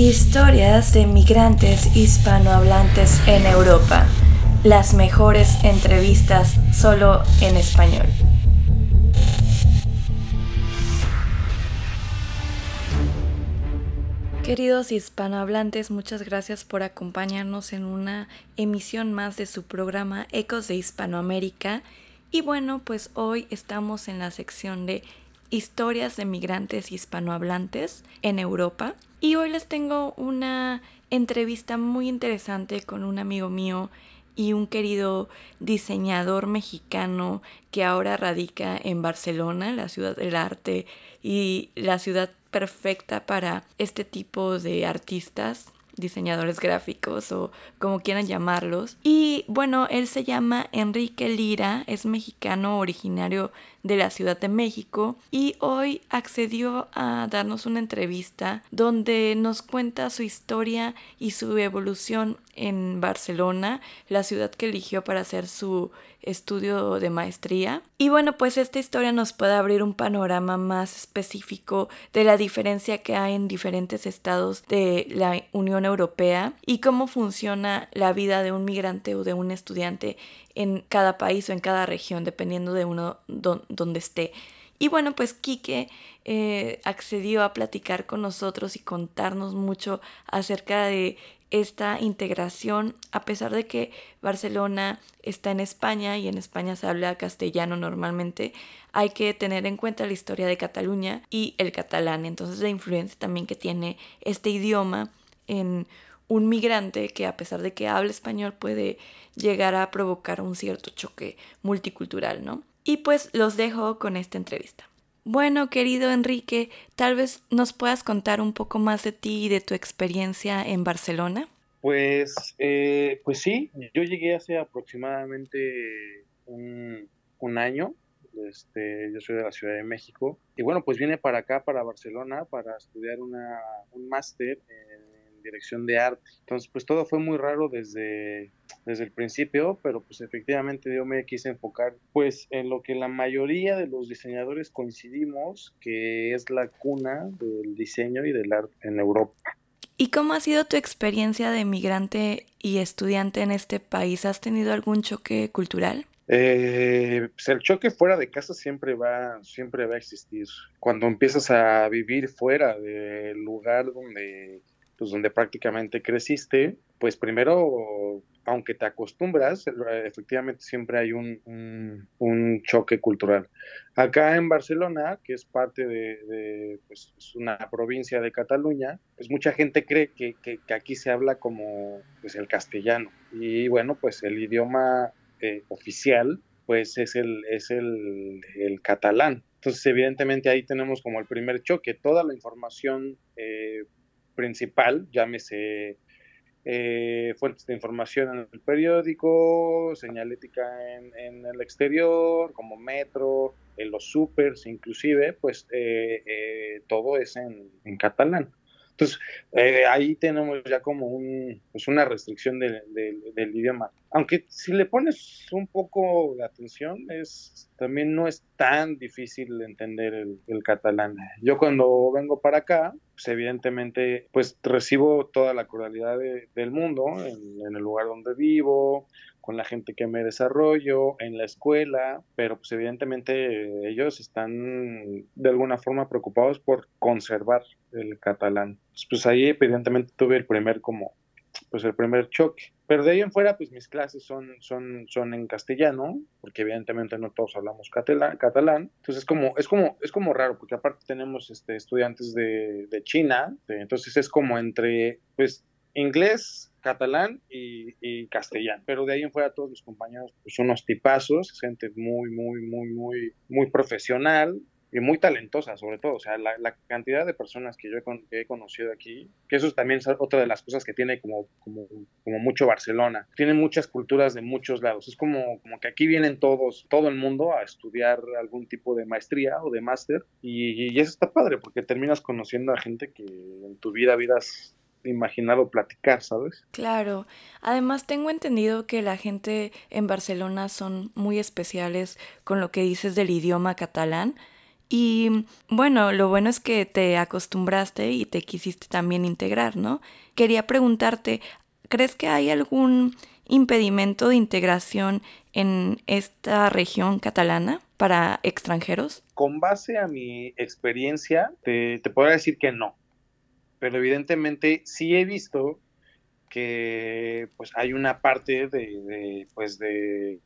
Historias de migrantes hispanohablantes en Europa. Las mejores entrevistas solo en español. Queridos hispanohablantes, muchas gracias por acompañarnos en una emisión más de su programa Ecos de Hispanoamérica. Y bueno, pues hoy estamos en la sección de historias de migrantes hispanohablantes en Europa. Y hoy les tengo una entrevista muy interesante con un amigo mío y un querido diseñador mexicano que ahora radica en Barcelona, la ciudad del arte y la ciudad perfecta para este tipo de artistas diseñadores gráficos o como quieran llamarlos. Y bueno, él se llama Enrique Lira, es mexicano originario de la Ciudad de México y hoy accedió a darnos una entrevista donde nos cuenta su historia y su evolución en Barcelona, la ciudad que eligió para hacer su estudio de maestría. Y bueno, pues esta historia nos puede abrir un panorama más específico de la diferencia que hay en diferentes estados de la Unión Europea y cómo funciona la vida de un migrante o de un estudiante en cada país o en cada región, dependiendo de uno donde esté. Y bueno, pues Quique eh, accedió a platicar con nosotros y contarnos mucho acerca de esta integración, a pesar de que Barcelona está en España y en España se habla castellano normalmente, hay que tener en cuenta la historia de Cataluña y el catalán, entonces la influencia también que tiene este idioma en un migrante que a pesar de que hable español puede llegar a provocar un cierto choque multicultural, ¿no? Y pues los dejo con esta entrevista. Bueno, querido Enrique, tal vez nos puedas contar un poco más de ti y de tu experiencia en Barcelona. Pues, eh, pues sí, yo llegué hace aproximadamente un, año. Este, yo soy de la Ciudad de México y bueno, pues vine para acá, para Barcelona, para estudiar una, un máster en dirección de arte. Entonces, pues todo fue muy raro desde, desde el principio, pero pues efectivamente yo me quise enfocar pues en lo que la mayoría de los diseñadores coincidimos, que es la cuna del diseño y del arte en Europa. ¿Y cómo ha sido tu experiencia de migrante y estudiante en este país? ¿Has tenido algún choque cultural? Eh, pues el choque fuera de casa siempre va, siempre va a existir. Cuando empiezas a vivir fuera del lugar donde pues donde prácticamente creciste, pues primero, aunque te acostumbras, efectivamente siempre hay un, un, choque cultural. Acá en Barcelona, que es parte de, pues, una provincia de Cataluña, pues mucha gente cree que, que, aquí se habla como pues, el castellano. Y bueno, pues el idioma eh, oficial pues es el, es el, el, catalán. Entonces, evidentemente ahí tenemos como el primer choque. Toda la información eh, principal, llámese eh, fuentes de información en el periódico, señalética en, en el exterior, como metro, en los supers inclusive, pues eh, eh, todo es en, en catalán. Entonces, eh, ahí tenemos ya como un, pues una restricción del idioma. Aunque si le pones un poco de atención, es, también no es tan difícil entender el, catalán. Yo cuando vengo para acá, pues evidentemente, pues recibo toda la cordialidad del mundo en el lugar donde vivo, con la gente que me desarrollo, en la escuela, pero pues evidentemente ellos están de alguna forma preocupados por conservar el catalán. Pues, pues ahí evidentemente tuve el primer como pues el primer choque. Pero de ahí en fuera, pues mis clases son, son, son en castellano, porque evidentemente no todos hablamos catalán, catalán. Entonces es como, es como, es como raro, porque aparte tenemos este, estudiantes de, de China, entonces es como entre, pues, inglés, catalán y, castellano. Pero de ahí en fuera todos mis compañeros pues, unos tipazos, gente muy, muy, muy, muy, muy profesional y muy talentosa sobre todo. O sea, la, cantidad de personas que yo he, conocido aquí, que eso también es otra de las cosas que tiene como, como, como mucho Barcelona. Tiene muchas culturas de muchos lados. Es como, como que aquí vienen todos, todo el mundo a estudiar algún tipo de maestría o de máster y, y eso está padre porque terminas conociendo a gente que en tu vida, vidas imaginado platicar, ¿sabes? Claro. Además, tengo entendido que la gente en Barcelona son muy especiales con lo que dices del idioma catalán. Y bueno, lo bueno es que te acostumbraste y te quisiste también integrar, ¿no? Quería preguntarte, ¿crees que hay algún impedimento de integración en esta región catalana para extranjeros? Con base a mi experiencia, te, te podría decir que no. Pero evidentemente sí he visto que pues hay una parte de, pues de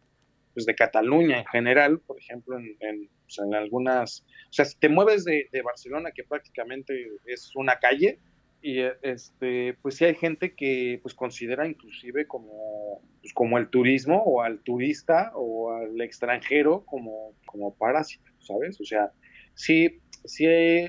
pues de Cataluña en general, por ejemplo, en, en, pues, algunas, o sea, si te mueves de, de, Barcelona, que prácticamente es una calle, y este, pues sí hay gente que pues considera inclusive como, pues, como el turismo o al turista o al extranjero como, como parásito, ¿sabes? O sea, sí, sí,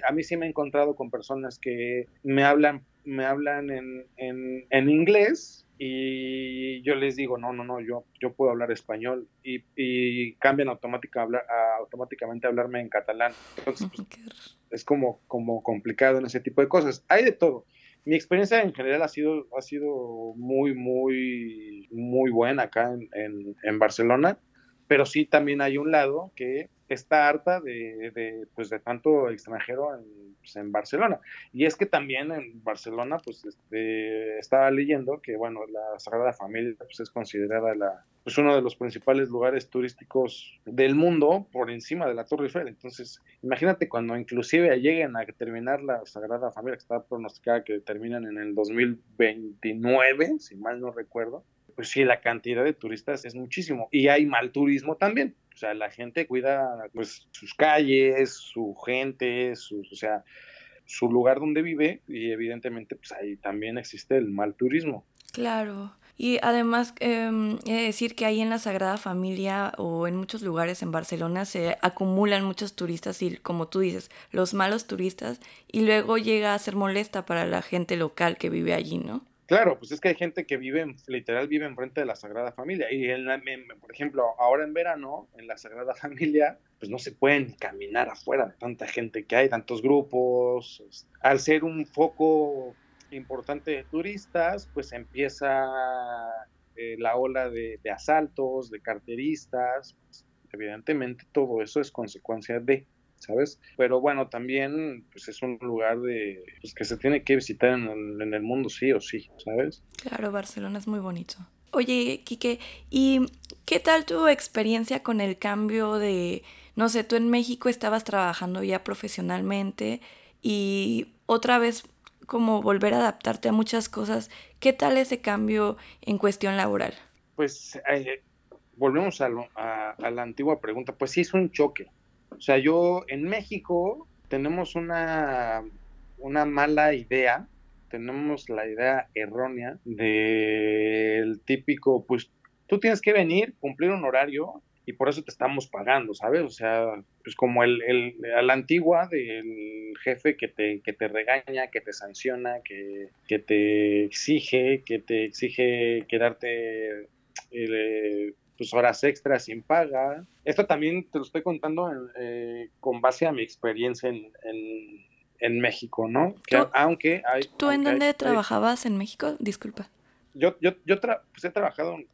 a mí sí me he encontrado con personas que me hablan me hablan en, en, en, inglés y yo les digo, no, no, no, yo, yo puedo hablar español y, y cambian automática, hablar, a, automáticamente a hablarme en catalán. Entonces, pues, es como, como complicado en ese tipo de cosas. Hay de todo. Mi experiencia en general ha sido, ha sido muy, muy, muy buena acá en, en, en Barcelona, pero sí también hay un lado que está harta de, de, pues de tanto extranjero en, pues en, Barcelona. Y es que también en Barcelona, pues este, estaba leyendo que, bueno, la Sagrada Familia pues, es considerada la, pues uno de los principales lugares turísticos del mundo por encima de la Torre Eiffel. Entonces, imagínate cuando inclusive lleguen a terminar la Sagrada Familia, que está pronosticada que terminan en el 2029, si mal no recuerdo, pues sí, la cantidad de turistas es muchísimo. Y hay mal turismo también. O sea, la gente cuida pues sus calles, su gente, sus, o sea, su lugar donde vive y evidentemente pues ahí también existe el mal turismo. Claro. Y además, eh, decir que ahí en la Sagrada Familia o en muchos lugares en Barcelona se acumulan muchos turistas y, como tú dices, los malos turistas y luego llega a ser molesta para la gente local que vive allí, ¿no? Claro, pues es que hay gente que vive, literal, vive enfrente de la Sagrada Familia. Y, en por ejemplo, ahora en verano, en la Sagrada Familia, pues no se pueden caminar afuera de tanta gente que hay, tantos grupos. Al ser un foco importante de turistas, pues empieza eh, la ola de, de, asaltos, de carteristas. Pues, evidentemente todo eso es consecuencia de... ¿sabes? Pero bueno, también pues es un lugar de pues, que se tiene que visitar en el, en el, mundo sí o sí, ¿sabes? Claro, Barcelona es muy bonito. Oye, Quique, ¿y qué tal tu experiencia con el cambio de, no sé, tú en México estabas trabajando ya profesionalmente y otra vez como volver a adaptarte a muchas cosas, ¿qué tal ese cambio en cuestión laboral? Pues eh, volvemos a, lo, a, a la antigua pregunta, pues sí es un choque, o sea, yo en México tenemos una, una mala idea, tenemos la idea errónea del típico, pues tú tienes que venir, cumplir un horario y por eso te estamos pagando, ¿sabes? O sea, pues como el, el, a la antigua del jefe que te, que te regaña, que te sanciona, que, que te exige, que te exige quedarte eh, pues horas extras sin paga. Esto también te lo estoy contando eh, con base a mi experiencia en, en, en México, ¿no? Que, ¿Tú, aunque hay... ¿Tú aunque en dónde hay, trabajabas en México? Disculpa. Yo, yo, yo tra pues he trabajado en,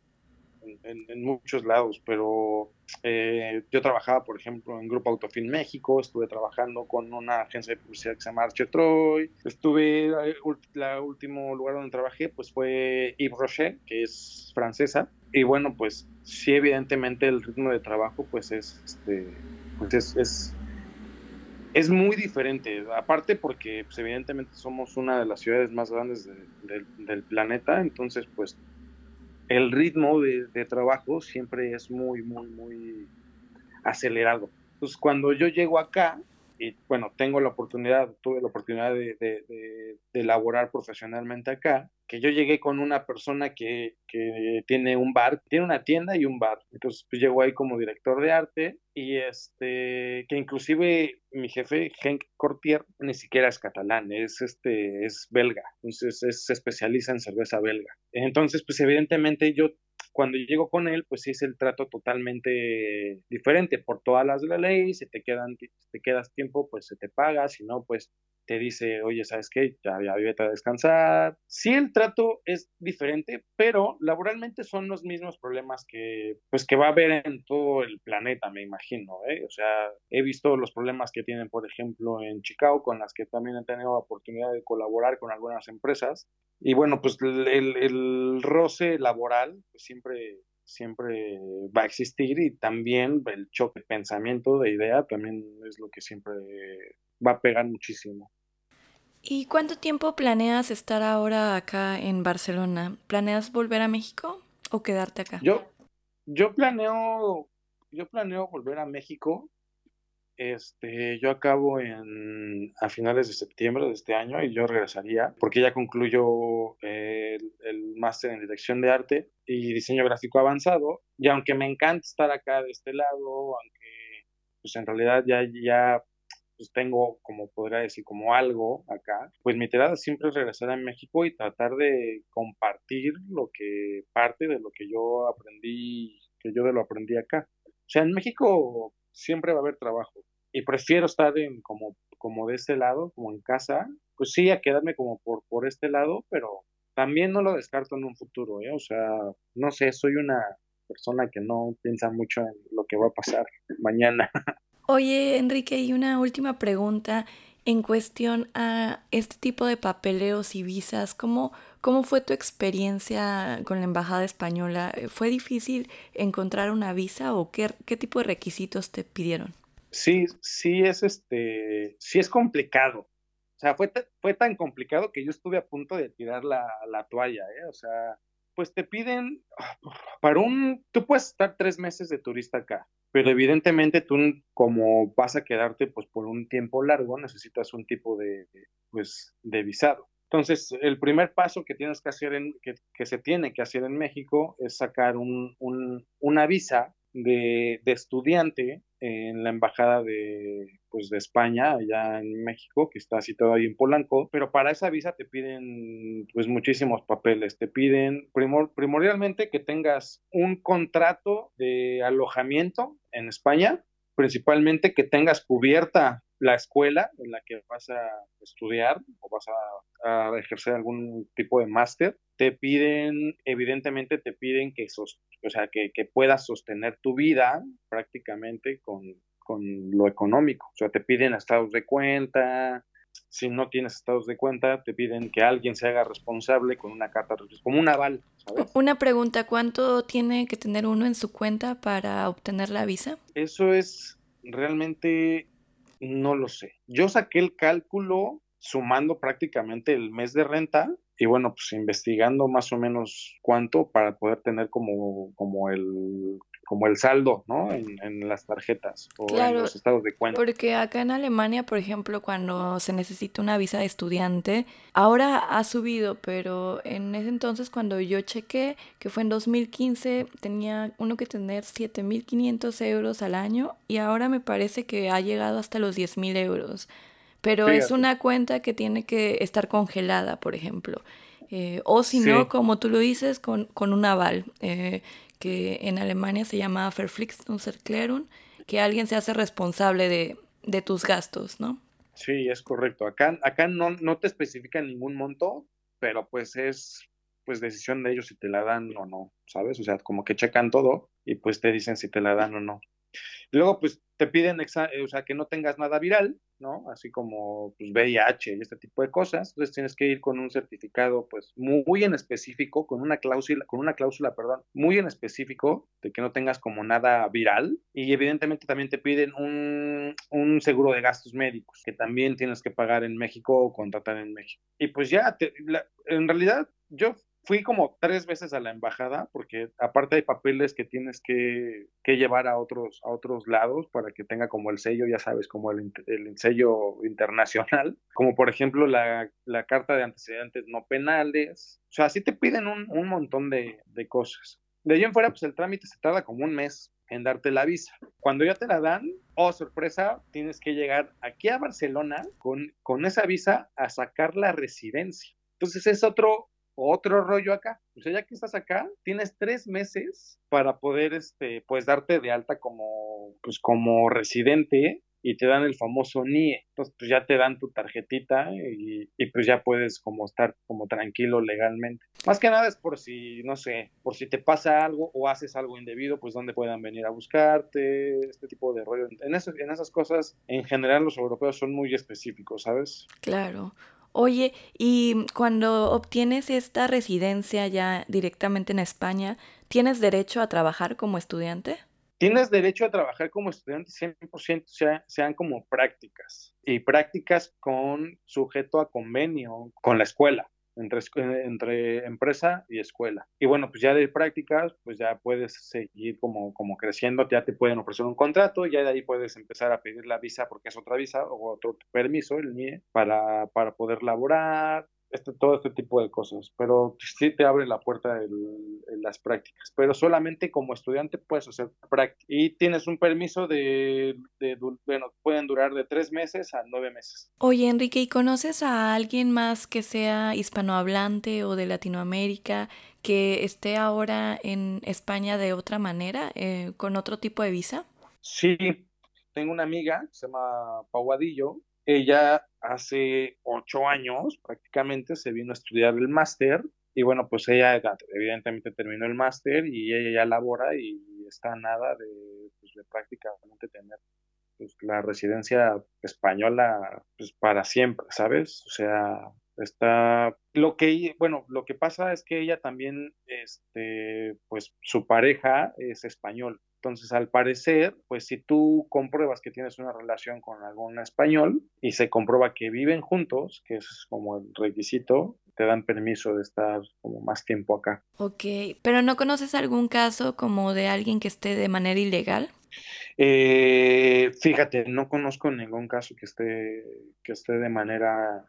en, en, muchos lados, pero eh, yo trabajaba, por ejemplo, en Grupo Autofin México, estuve trabajando con una agencia de publicidad que se llama Arche Troy, estuve, eh, último lugar donde trabajé, pues fue Yves Rocher, que es francesa, y bueno, pues sí, evidentemente el ritmo de trabajo, pues es, este, pues es, es, es muy diferente, aparte porque pues, evidentemente somos una de las ciudades más grandes de, de, del planeta, entonces pues el ritmo de, trabajo siempre es muy, muy, muy acelerado. Entonces, cuando yo llego acá, y bueno, tengo la oportunidad, tuve la oportunidad de, de, de, de elaborar profesionalmente acá, que yo llegué con una persona que, que, tiene un bar, tiene una tienda y un bar. Entonces, pues llegó ahí como director de arte y este, que inclusive mi jefe, Henk Cortier, ni siquiera es catalán, es este, es belga. Entonces, es, se especializa en cerveza belga. Entonces, pues evidentemente yo Cuando llego con él, pues es el trato totalmente diferente por todas las de la ley, si te, quedan, si te quedas tiempo, pues se te paga, si no, pues te dice, oye, ¿sabes qué? Ya, ya vete a descansar. Sí, el trato es diferente, pero laboralmente son los mismos problemas que, pues, que va a haber en todo el planeta, me imagino, ¿eh? O sea, he visto los problemas que tienen, por ejemplo, en Chicago, con las que también he tenido la oportunidad de colaborar con algunas empresas. Y bueno, pues el, el roce laboral pues, siempre siempre va a existir y también el choque de pensamiento, de idea, también es lo que siempre va a pegar muchísimo. ¿Y cuánto tiempo planeas estar ahora acá en Barcelona? ¿Planeas volver a México o quedarte acá? Yo, yo planeo, yo planeo volver a México. Este, yo acabo en a finales de septiembre de este año y yo regresaría porque ya concluyo el, el máster en dirección de arte y diseño gráfico avanzado. Y aunque me encanta estar acá de este lado, aunque pues en realidad ya, ya pues tengo, como podría decir, como algo acá, pues mi tirada siempre es regresar a México y tratar de compartir lo que, parte de lo que yo aprendí, que yo de lo aprendí acá. O sea, en México siempre va a haber trabajo y prefiero estar en como, como de este lado, como en casa, pues sí, a quedarme como por, por este lado, pero también no lo descarto en un futuro, ¿eh? O sea, no sé, soy una persona que no piensa mucho en lo que va a pasar mañana. Oye, Enrique, y una última pregunta en cuestión a este tipo de papeleos y visas. ¿Cómo, cómo fue tu experiencia con la Embajada Española? ¿Fue difícil encontrar una visa o qué, qué tipo de requisitos te pidieron? Sí, sí es este, sí es complicado. O sea, fue, fue tan complicado que yo estuve a punto de tirar la, la toalla, ¿eh? O sea, pues te piden, ah, para un, tú puedes estar tres meses de turista acá, pero evidentemente tú como vas a quedarte pues por un tiempo largo necesitas un tipo de pues de visado. Entonces el primer paso que tienes que hacer en que, que se tiene que hacer en México es sacar un, un, una visa de, de, estudiante en la embajada de, pues, de España, allá en México, que está situado ahí en Polanco, pero para esa visa te piden pues muchísimos papeles, te piden primor, primordialmente que tengas un contrato de alojamiento en España, principalmente que tengas cubierta la escuela en la que vas a estudiar o vas a, a ejercer algún tipo de máster, te piden, evidentemente te piden que, sos, o sea, que, que puedas sostener tu vida prácticamente con, con lo económico. O sea, te piden estados de cuenta, si no tienes estados de cuenta, te piden que alguien se haga responsable con una carta, como un aval. ¿sabes? Una pregunta, ¿cuánto tiene que tener uno en su cuenta para obtener la visa? Eso es realmente, no lo sé. Yo saqué el cálculo sumando prácticamente el mes de renta y bueno, pues investigando más o menos cuánto para poder tener como, como el como el saldo, ¿no? En, en las tarjetas o Claro, en los estados de cuenta. porque acá en Alemania, por ejemplo, cuando se necesita una visa de estudiante, ahora ha subido, pero en ese entonces cuando yo chequé, que fue en 2015, tenía uno que tener 7.500 euros al año y ahora me parece que ha llegado hasta los 10.000 euros. Pero es una cuenta que tiene que estar congelada, por ejemplo. Eh, o si Sí, no, como tú lo dices, con, con un aval, eh, que en Alemania se llama Verpflichtungserklärung, que alguien se hace responsable de, de tus gastos, ¿no? sí, es correcto. Acá, acá no, no te especifican ningún monto, pero pues es pues decisión de ellos si te la dan o no, ¿sabes? O sea, como que checan todo y pues te dicen si te la dan o no. Luego, pues te piden, o sea, que no tengas nada viral, ¿no? Así como pues, VIH y este tipo de cosas. Entonces tienes que ir con un certificado, pues, muy en específico, con una cláusula, con una cláusula, perdón, muy en específico de que no tengas como nada viral. Y evidentemente también te piden un, un seguro de gastos médicos, que también tienes que pagar en México o contratar en México. Y pues ya, te- la- en realidad, yo fui como tres veces a la embajada porque aparte hay papeles que tienes que, que llevar a otros, a otros lados para que tenga como el sello, ya sabes, como el, el sello internacional, como por ejemplo la, la carta de antecedentes no penales. O sea, sí te piden un, un montón de, de cosas. De ahí en fuera, pues el trámite se tarda como un mes en darte la visa. Cuando ya te la dan, oh sorpresa, tienes que llegar aquí a Barcelona con, con esa visa a sacar la residencia. Entonces es otro, otro rollo acá. O sea, ya que estás acá, tienes tres meses para poder, este, pues, darte de alta como, pues, como residente y te dan el famoso NIE. Entonces, pues ya te dan tu tarjetita y, pues ya puedes como estar como tranquilo legalmente. Más que nada es por si, no sé, por si te pasa algo o haces algo indebido, pues donde puedan venir a buscarte, este tipo de rollo. En, en esas cosas, en general, los europeos son muy específicos, ¿sabes? Claro. Oye, y cuando obtienes esta residencia ya directamente en España, ¿tienes derecho a trabajar como estudiante? Tienes derecho a trabajar como estudiante 100% sean como prácticas y prácticas con sujeto a convenio con la escuela entre, entre empresa y escuela. Y bueno, pues ya de prácticas, pues ya puedes seguir como, como creciendo, ya te pueden ofrecer un contrato, y ya de ahí puedes empezar a pedir la visa porque es otra visa o otro permiso, el NIE, para, para poder laborar, este, todo este tipo de cosas, pero sí te abre la puerta en las prácticas, pero solamente como estudiante puedes hacer práctica y tienes un permiso de, de, bueno, pueden durar de tres meses a nueve meses. Oye, Enrique, ¿y conoces a alguien más que sea hispanohablante o de Latinoamérica que esté ahora en España de otra manera, eh, con otro tipo de visa? Sí, tengo una amiga, se llama Pauadillo, ella hace ocho años prácticamente se vino a estudiar el máster y bueno, pues ella evidentemente terminó el máster y ella ya labora y está nada de, pues, de prácticamente tener pues, la residencia española pues, para siempre, ¿sabes? O sea, está lo que bueno lo que pasa es que ella también este pues su pareja es español entonces, al parecer, pues si tú compruebas que tienes una relación con algún español y se comprueba que viven juntos, que es como el requisito, te dan permiso de estar como más tiempo acá. Ok, pero ¿no conoces algún caso como de alguien que esté de manera ilegal? Eh, fíjate, no conozco ningún caso que esté, que esté de manera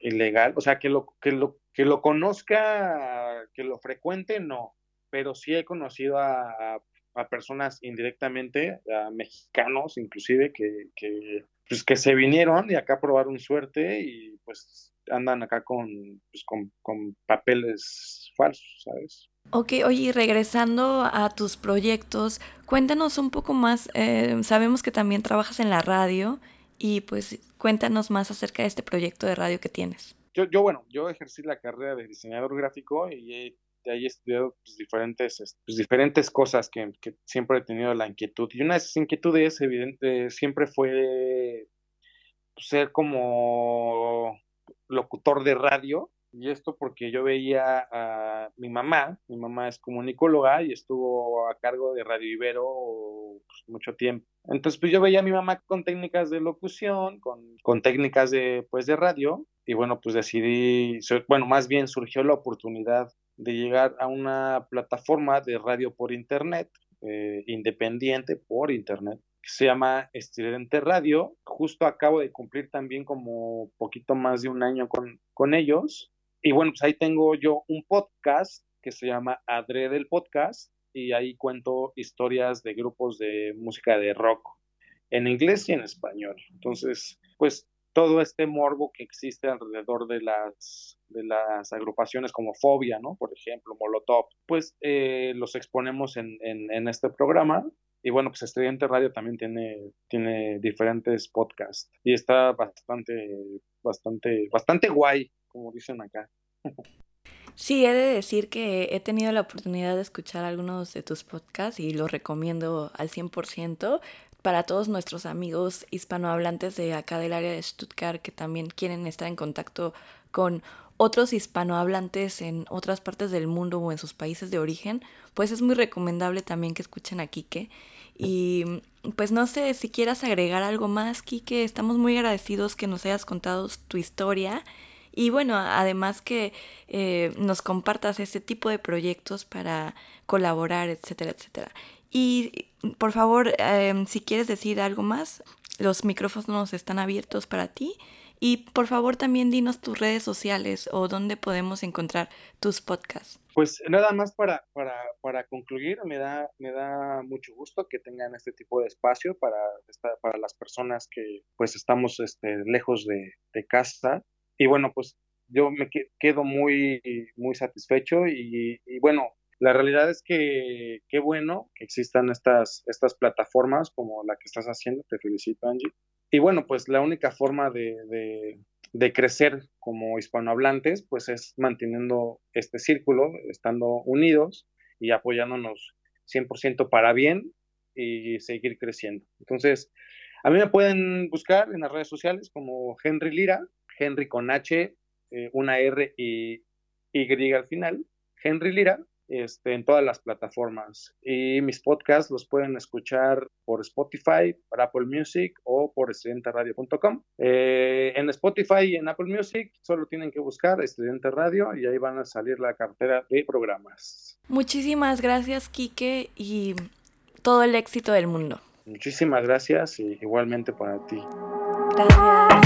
ilegal, o sea, que lo, que lo, que lo conozca, que lo frecuente, no, pero sí he conocido a a personas indirectamente, a mexicanos inclusive, que, que, pues, que se vinieron y acá probaron suerte y pues andan acá con, pues, con, con papeles falsos, ¿sabes? Ok, oye, regresando a tus proyectos, cuéntanos un poco más, eh, sabemos que también trabajas en la radio y pues cuéntanos más acerca de este proyecto de radio que tienes. Yo, yo bueno, yo ejercí la carrera de diseñador gráfico y he ahí he estudiado pues, diferentes, pues, diferentes cosas que, siempre he tenido la inquietud. Y una de esas inquietudes, evidente, siempre fue pues, ser como locutor de radio. Y esto porque yo veía a mi mamá, mi mamá es comunicóloga y estuvo a cargo de Radio Ibero mucho tiempo. Entonces, pues yo veía a mi mamá con técnicas de locución, con, con técnicas de, pues, de radio, y bueno, pues decidí, bueno, más bien surgió la oportunidad de llegar a una plataforma de radio por internet, eh, independiente por internet, que se llama Estridente Radio. Justo acabo de cumplir también como poquito más de un año con, con ellos. Y bueno, pues ahí tengo yo un podcast que se llama Adre del Podcast y ahí cuento historias de grupos de música de rock en inglés y en español. Entonces, pues todo este morbo que existe alrededor de las, de las agrupaciones como Fobia, ¿no? Por ejemplo, Molotov, pues eh, los exponemos en, en, este programa. Y bueno, pues Estudiante Radio también tiene, tiene diferentes podcasts y está bastante, bastante, bastante guay, como dicen acá. Sí, he de decir que he tenido la oportunidad de escuchar algunos de tus podcasts y los recomiendo al 100% para todos nuestros amigos hispanohablantes de acá del área de Stuttgart que también quieren estar en contacto con otros hispanohablantes en otras partes del mundo o en sus países de origen, pues es muy recomendable también que escuchen a Kike. Y pues no sé si quieras agregar algo más, Kike, estamos muy agradecidos que nos hayas contado tu historia. Y bueno, además que eh, nos compartas este tipo de proyectos para colaborar, etcétera, etcétera. Y por favor, em, si quieres decir algo más, los micrófonos están abiertos para ti. Y por favor también dinos tus redes sociales o dónde podemos encontrar tus podcasts. Pues nada más para, para, para concluir, me da, me da mucho gusto que tengan este tipo de espacio para, para las personas que pues estamos este, lejos de, de casa. Y bueno, pues yo me quedo muy, muy satisfecho y, bueno, la realidad es que qué bueno que existan estas, estas plataformas como la que estás haciendo, te felicito Angie. Y bueno, pues la única forma de, de crecer como hispanohablantes, pues es manteniendo este círculo, estando unidos y apoyándonos 100% para bien y seguir creciendo. Entonces, a mí me pueden buscar en las redes sociales como Henry Lira, Henry con H, eh, una R y Y al final, Henry Lira, este, en todas las plataformas. Y mis podcasts los pueden escuchar por Spotify, por Apple Music o por estudianteradio.com. Eh, en Spotify y en Apple Music solo tienen que buscar Estudiante Radio y ahí van a salir la cartera de programas. Muchísimas gracias, Quique, y todo el éxito del mundo. Muchísimas gracias y igualmente para ti. Gracias.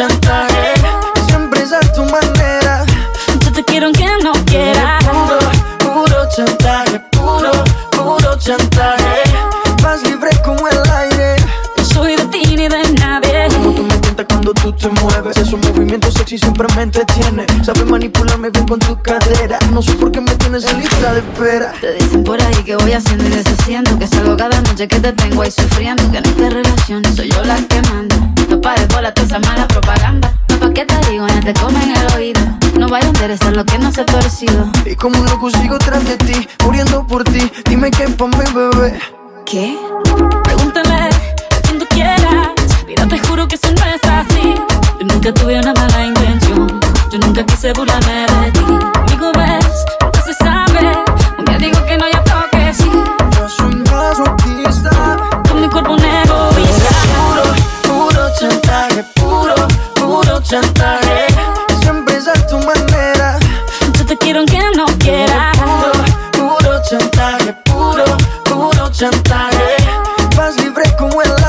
Chantaje. Siempre es a tu manera. Yo te quiero aunque no quiera. Puro, puro chantaje, puro, puro chantaje. Más libre como el aire. No soy de ti ni de nadie. Como tú me tientas cuando tú te mueves. Esos movimientos sexy siempre me entretiene. Sabes manipularme bien con tu cadera. No sé por qué me tienes en lista de espera. Te dicen por ahí que voy haciendo y deshaciendo. Que salgo cada noche que te tengo ahí sufriendo. Que en esta relación soy yo la que manda. No pares bola toda esa mala propaganda. No pa' qué te digo, ya te comen el oído. No vaya a interesar lo que no se ha torcido. Y como un loco sigo tras de ti, muriendo por ti. Dime qué pa' mi bebé. ¿Qué? Pregúntale a quien tú quieras. Mira, te juro que eso no es así. Yo nunca tuve una mala intención. Yo nunca quise burlarme de ti. Amigo, ves, nunca se sabe. Un día digo que no, ya toque sí. Yo soy masoquista. Con mi cuerpo negro chantaje. Siempre es a tu manera. Yo te quiero aunque no quiera. Puro, puro chantaje, puro, puro chantaje. Más libre como el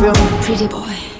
room. Pretty boy.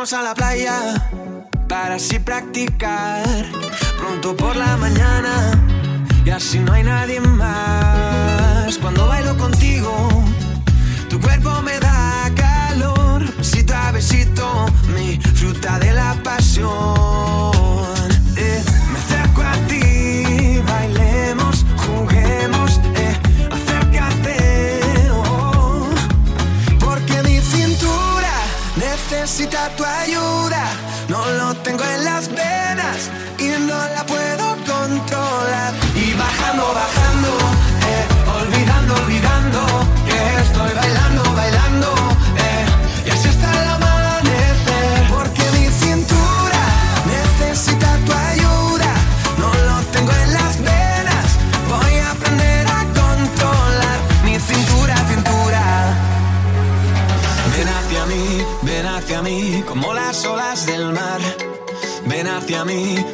vamos a la playa para así practicar pronto por la mañana y así no hay nadie más. Cuando bailo contigo, tu cuerpo me da